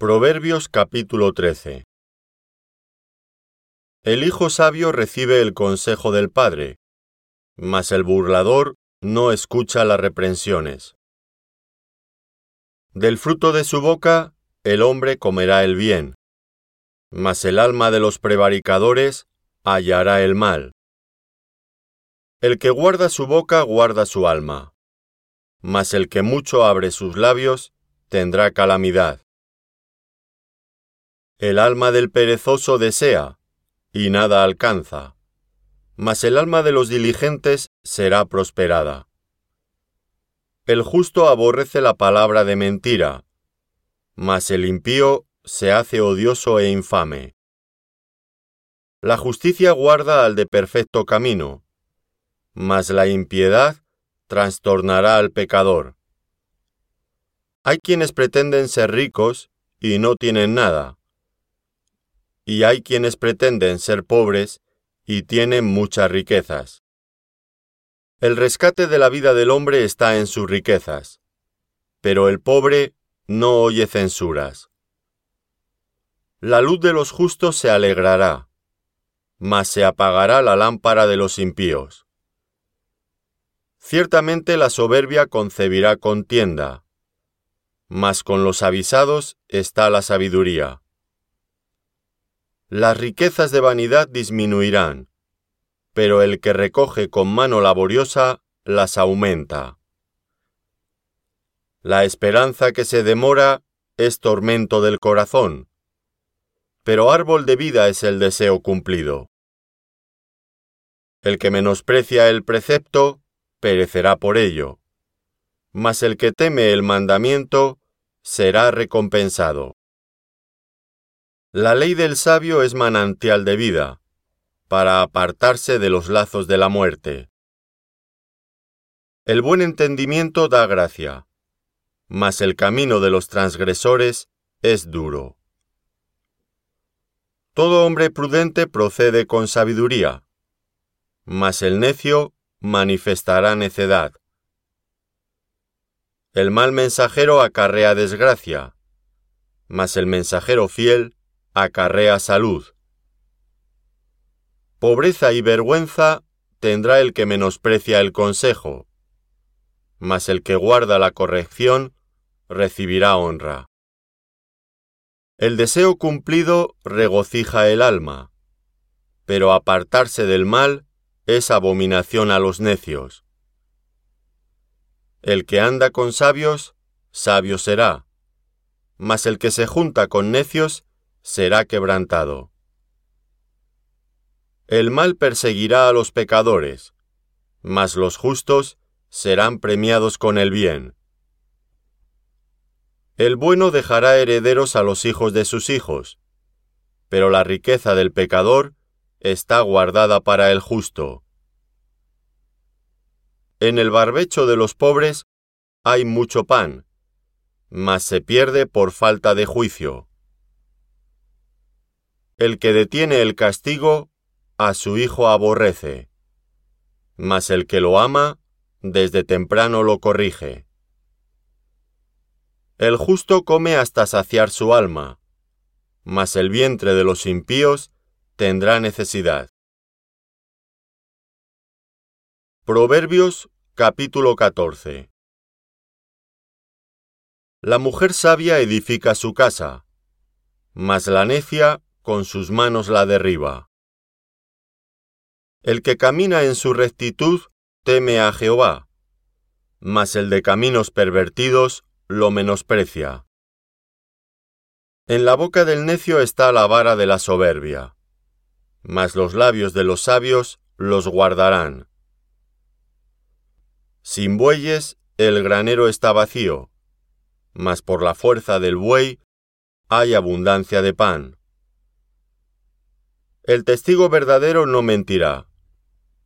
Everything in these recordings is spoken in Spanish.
Proverbios capítulo 13 El hijo sabio recibe el consejo del padre, mas el burlador no escucha las reprensiones. Del fruto de su boca el hombre comerá el bien, mas el alma de los prevaricadores hallará el mal. El que guarda su boca guarda su alma, mas el que mucho abre sus labios tendrá calamidad. El alma del perezoso desea, y nada alcanza, mas el alma de los diligentes será prosperada. El justo aborrece la palabra de mentira, mas el impío se hace odioso e infame. La justicia guarda al de perfecto camino, mas la impiedad trastornará al pecador. Hay quienes pretenden ser ricos y no tienen nada y hay quienes pretenden ser pobres y tienen muchas riquezas. El rescate de la vida del hombre está en sus riquezas, pero el pobre no oye censuras. La luz de los justos se alegrará, mas se apagará la lámpara de los impíos. Ciertamente la soberbia concebirá contienda, mas con los avisados está la sabiduría las riquezas de vanidad disminuirán, pero el que recoge con mano laboriosa las aumenta. La esperanza que se demora es tormento del corazón, pero árbol de vida es el deseo cumplido. El que menosprecia el precepto, perecerá por ello, mas el que teme el mandamiento, será recompensado. La ley del sabio es manantial de vida, para apartarse de los lazos de la muerte. El buen entendimiento da gracia, mas el camino de los transgresores es duro. Todo hombre prudente procede con sabiduría, mas el necio manifestará necedad. El mal mensajero acarrea desgracia, mas el mensajero fiel acarrea salud. Pobreza y vergüenza tendrá el que menosprecia el consejo, mas el que guarda la corrección recibirá honra. El deseo cumplido regocija el alma, pero apartarse del mal es abominación a los necios. El que anda con sabios, sabio será, mas el que se junta con necios será quebrantado. El mal perseguirá a los pecadores, mas los justos serán premiados con el bien. El bueno dejará herederos a los hijos de sus hijos, pero la riqueza del pecador está guardada para el justo. En el barbecho de los pobres hay mucho pan, mas se pierde por falta de juicio. El que detiene el castigo, a su hijo aborrece, mas el que lo ama, desde temprano lo corrige. El justo come hasta saciar su alma, mas el vientre de los impíos tendrá necesidad. Proverbios capítulo 14 La mujer sabia edifica su casa, mas la necia con sus manos la derriba. El que camina en su rectitud teme a Jehová, mas el de caminos pervertidos lo menosprecia. En la boca del necio está la vara de la soberbia, mas los labios de los sabios los guardarán. Sin bueyes el granero está vacío, mas por la fuerza del buey hay abundancia de pan. El testigo verdadero no mentirá,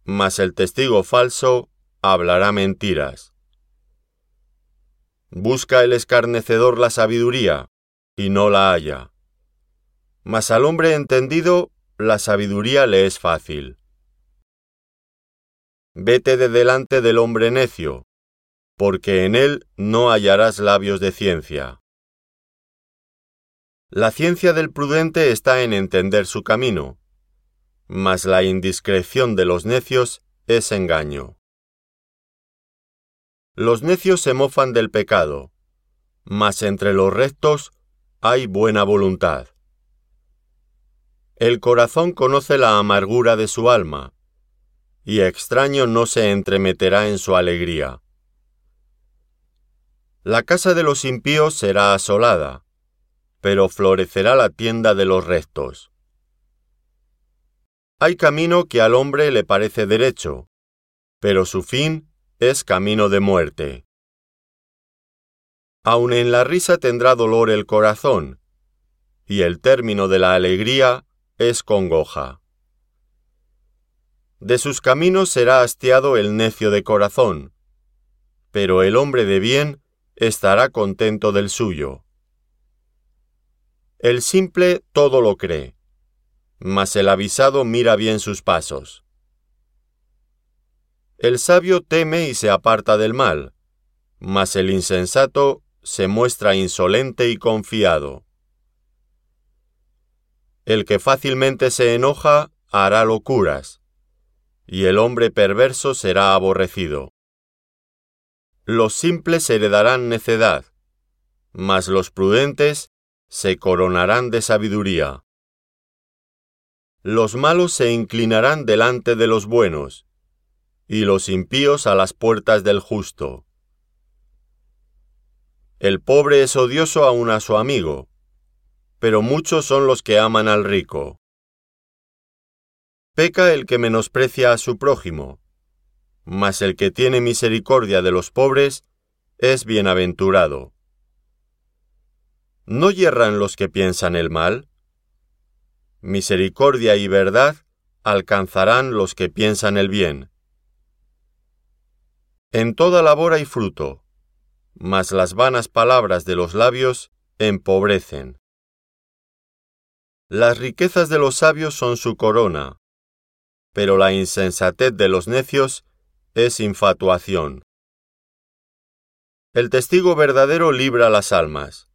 mas el testigo falso hablará mentiras. Busca el escarnecedor la sabiduría, y no la halla. Mas al hombre entendido la sabiduría le es fácil. Vete de delante del hombre necio, porque en él no hallarás labios de ciencia. La ciencia del prudente está en entender su camino, mas la indiscreción de los necios es engaño. Los necios se mofan del pecado, mas entre los rectos hay buena voluntad. El corazón conoce la amargura de su alma, y extraño no se entremeterá en su alegría. La casa de los impíos será asolada, pero florecerá la tienda de los rectos. Hay camino que al hombre le parece derecho, pero su fin es camino de muerte. Aun en la risa tendrá dolor el corazón, y el término de la alegría es congoja. De sus caminos será hastiado el necio de corazón, pero el hombre de bien estará contento del suyo. El simple todo lo cree, mas el avisado mira bien sus pasos. El sabio teme y se aparta del mal, mas el insensato se muestra insolente y confiado. El que fácilmente se enoja hará locuras, y el hombre perverso será aborrecido. Los simples heredarán necedad, mas los prudentes se coronarán de sabiduría. Los malos se inclinarán delante de los buenos, y los impíos a las puertas del justo. El pobre es odioso aun a su amigo, pero muchos son los que aman al rico. Peca el que menosprecia a su prójimo, mas el que tiene misericordia de los pobres es bienaventurado. ¿No yerran los que piensan el mal? Misericordia y verdad alcanzarán los que piensan el bien. En toda labor hay fruto, mas las vanas palabras de los labios empobrecen. Las riquezas de los sabios son su corona, pero la insensatez de los necios es infatuación. El testigo verdadero libra las almas,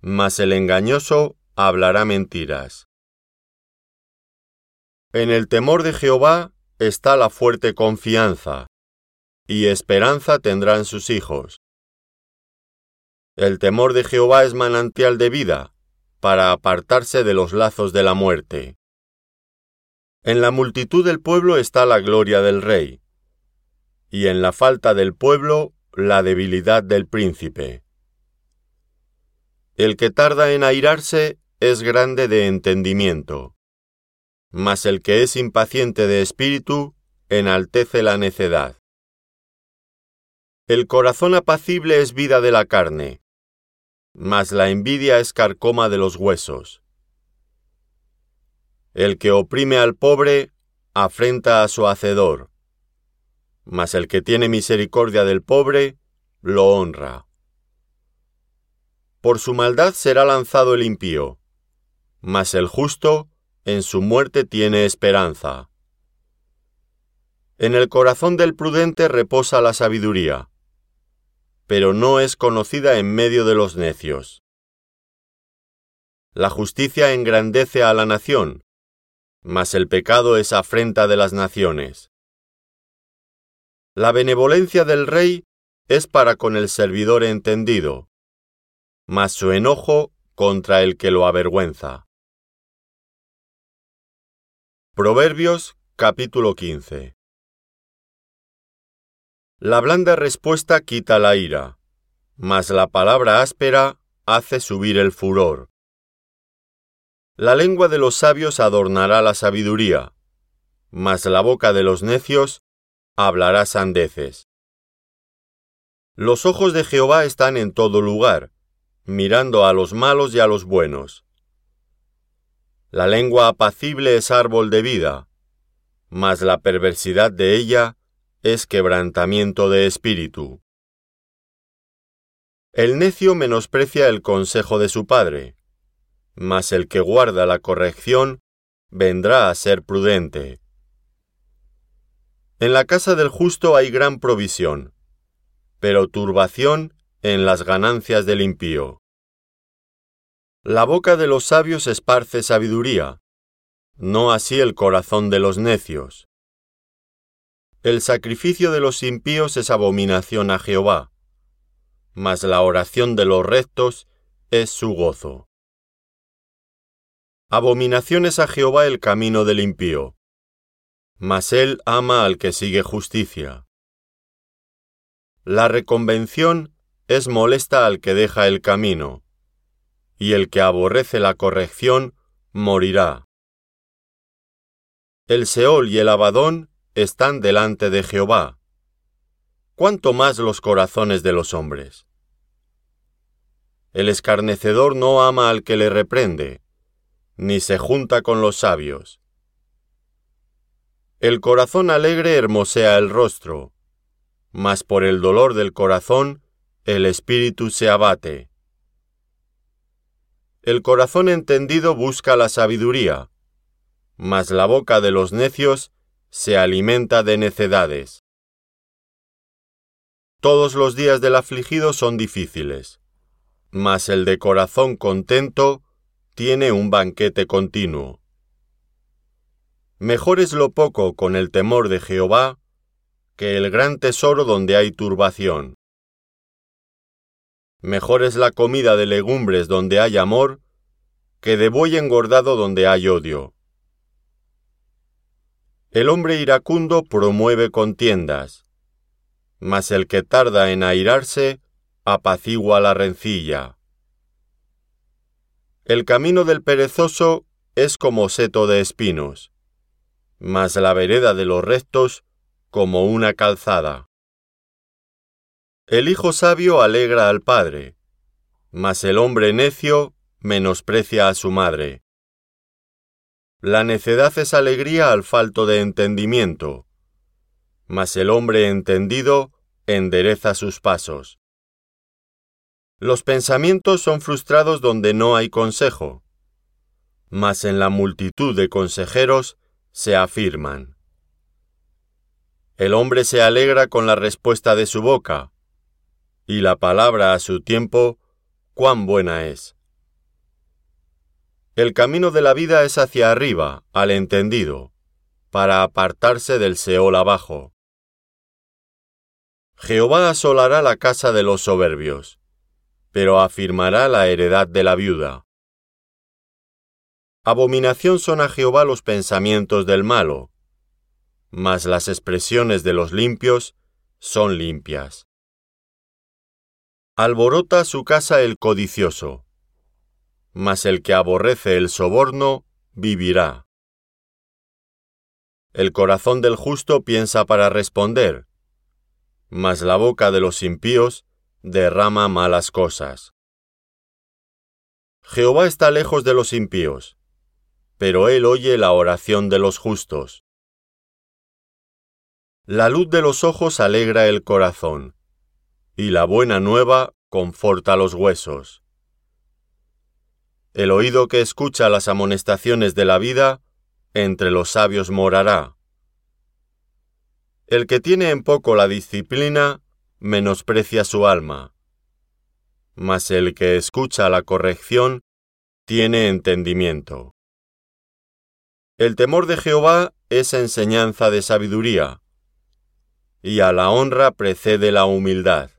mas el engañoso hablará mentiras. En el temor de Jehová está la fuerte confianza, y esperanza tendrán sus hijos. El temor de Jehová es manantial de vida, para apartarse de los lazos de la muerte. En la multitud del pueblo está la gloria del rey, y en la falta del pueblo la debilidad del príncipe. El que tarda en airarse es grande de entendimiento, mas el que es impaciente de espíritu enaltece la necedad. El corazón apacible es vida de la carne, mas la envidia es carcoma de los huesos. El que oprime al pobre afrenta a su hacedor, mas el que tiene misericordia del pobre lo honra. Por su maldad será lanzado el impío, mas el justo en su muerte tiene esperanza. En el corazón del prudente reposa la sabiduría pero no es conocida en medio de los necios. La justicia engrandece a la nación, mas el pecado es afrenta de las naciones. La benevolencia del rey es para con el servidor entendido, mas su enojo contra el que lo avergüenza. Proverbios capítulo 15 la blanda respuesta quita la ira, mas la palabra áspera hace subir el furor. La lengua de los sabios adornará la sabiduría, mas la boca de los necios hablará sandeces. Los ojos de Jehová están en todo lugar, mirando a los malos y a los buenos. La lengua apacible es árbol de vida, mas la perversidad de ella es quebrantamiento de espíritu. El necio menosprecia el consejo de su padre, mas el que guarda la corrección vendrá a ser prudente. En la casa del justo hay gran provisión, pero turbación en las ganancias del impío. La boca de los sabios esparce sabiduría, no así el corazón de los necios. El sacrificio de los impíos es abominación a Jehová, mas la oración de los rectos es su gozo. Abominación es a Jehová el camino del impío, mas él ama al que sigue justicia. La reconvención es molesta al que deja el camino, y el que aborrece la corrección morirá. El Seol y el Abadón están delante de Jehová. ¿Cuánto más los corazones de los hombres? El escarnecedor no ama al que le reprende, ni se junta con los sabios. El corazón alegre hermosea el rostro, mas por el dolor del corazón el espíritu se abate. El corazón entendido busca la sabiduría, mas la boca de los necios se alimenta de necedades. Todos los días del afligido son difíciles, mas el de corazón contento tiene un banquete continuo. Mejor es lo poco con el temor de Jehová que el gran tesoro donde hay turbación. Mejor es la comida de legumbres donde hay amor que de buey engordado donde hay odio. El hombre iracundo promueve contiendas, mas el que tarda en airarse apacigua la rencilla. El camino del perezoso es como seto de espinos mas la vereda de los rectos como una calzada. El hijo sabio alegra al padre, mas el hombre necio menosprecia a su madre. La necedad es alegría al falto de entendimiento, mas el hombre entendido endereza sus pasos. Los pensamientos son frustrados donde no hay consejo, mas en la multitud de consejeros se afirman. El hombre se alegra con la respuesta de su boca, y la palabra a su tiempo, cuán buena es. El camino de la vida es hacia arriba, al entendido, para apartarse del Seol abajo. Jehová asolará la casa de los soberbios, pero afirmará la heredad de la viuda. Abominación son a Jehová los pensamientos del malo, mas las expresiones de los limpios son limpias. Alborota su casa el codicioso, mas el que aborrece el soborno vivirá. El corazón del justo piensa para responder, mas la boca de los impíos derrama malas cosas. Jehová está lejos de los impíos, pero Él oye la oración de los justos. La luz de los ojos alegra el corazón, y la buena nueva conforta los huesos. El oído que escucha las amonestaciones de la vida, entre los sabios morará. El que tiene en poco la disciplina, menosprecia su alma, mas el que escucha la corrección, tiene entendimiento. El temor de Jehová es enseñanza de sabiduría, y a la honra precede la humildad.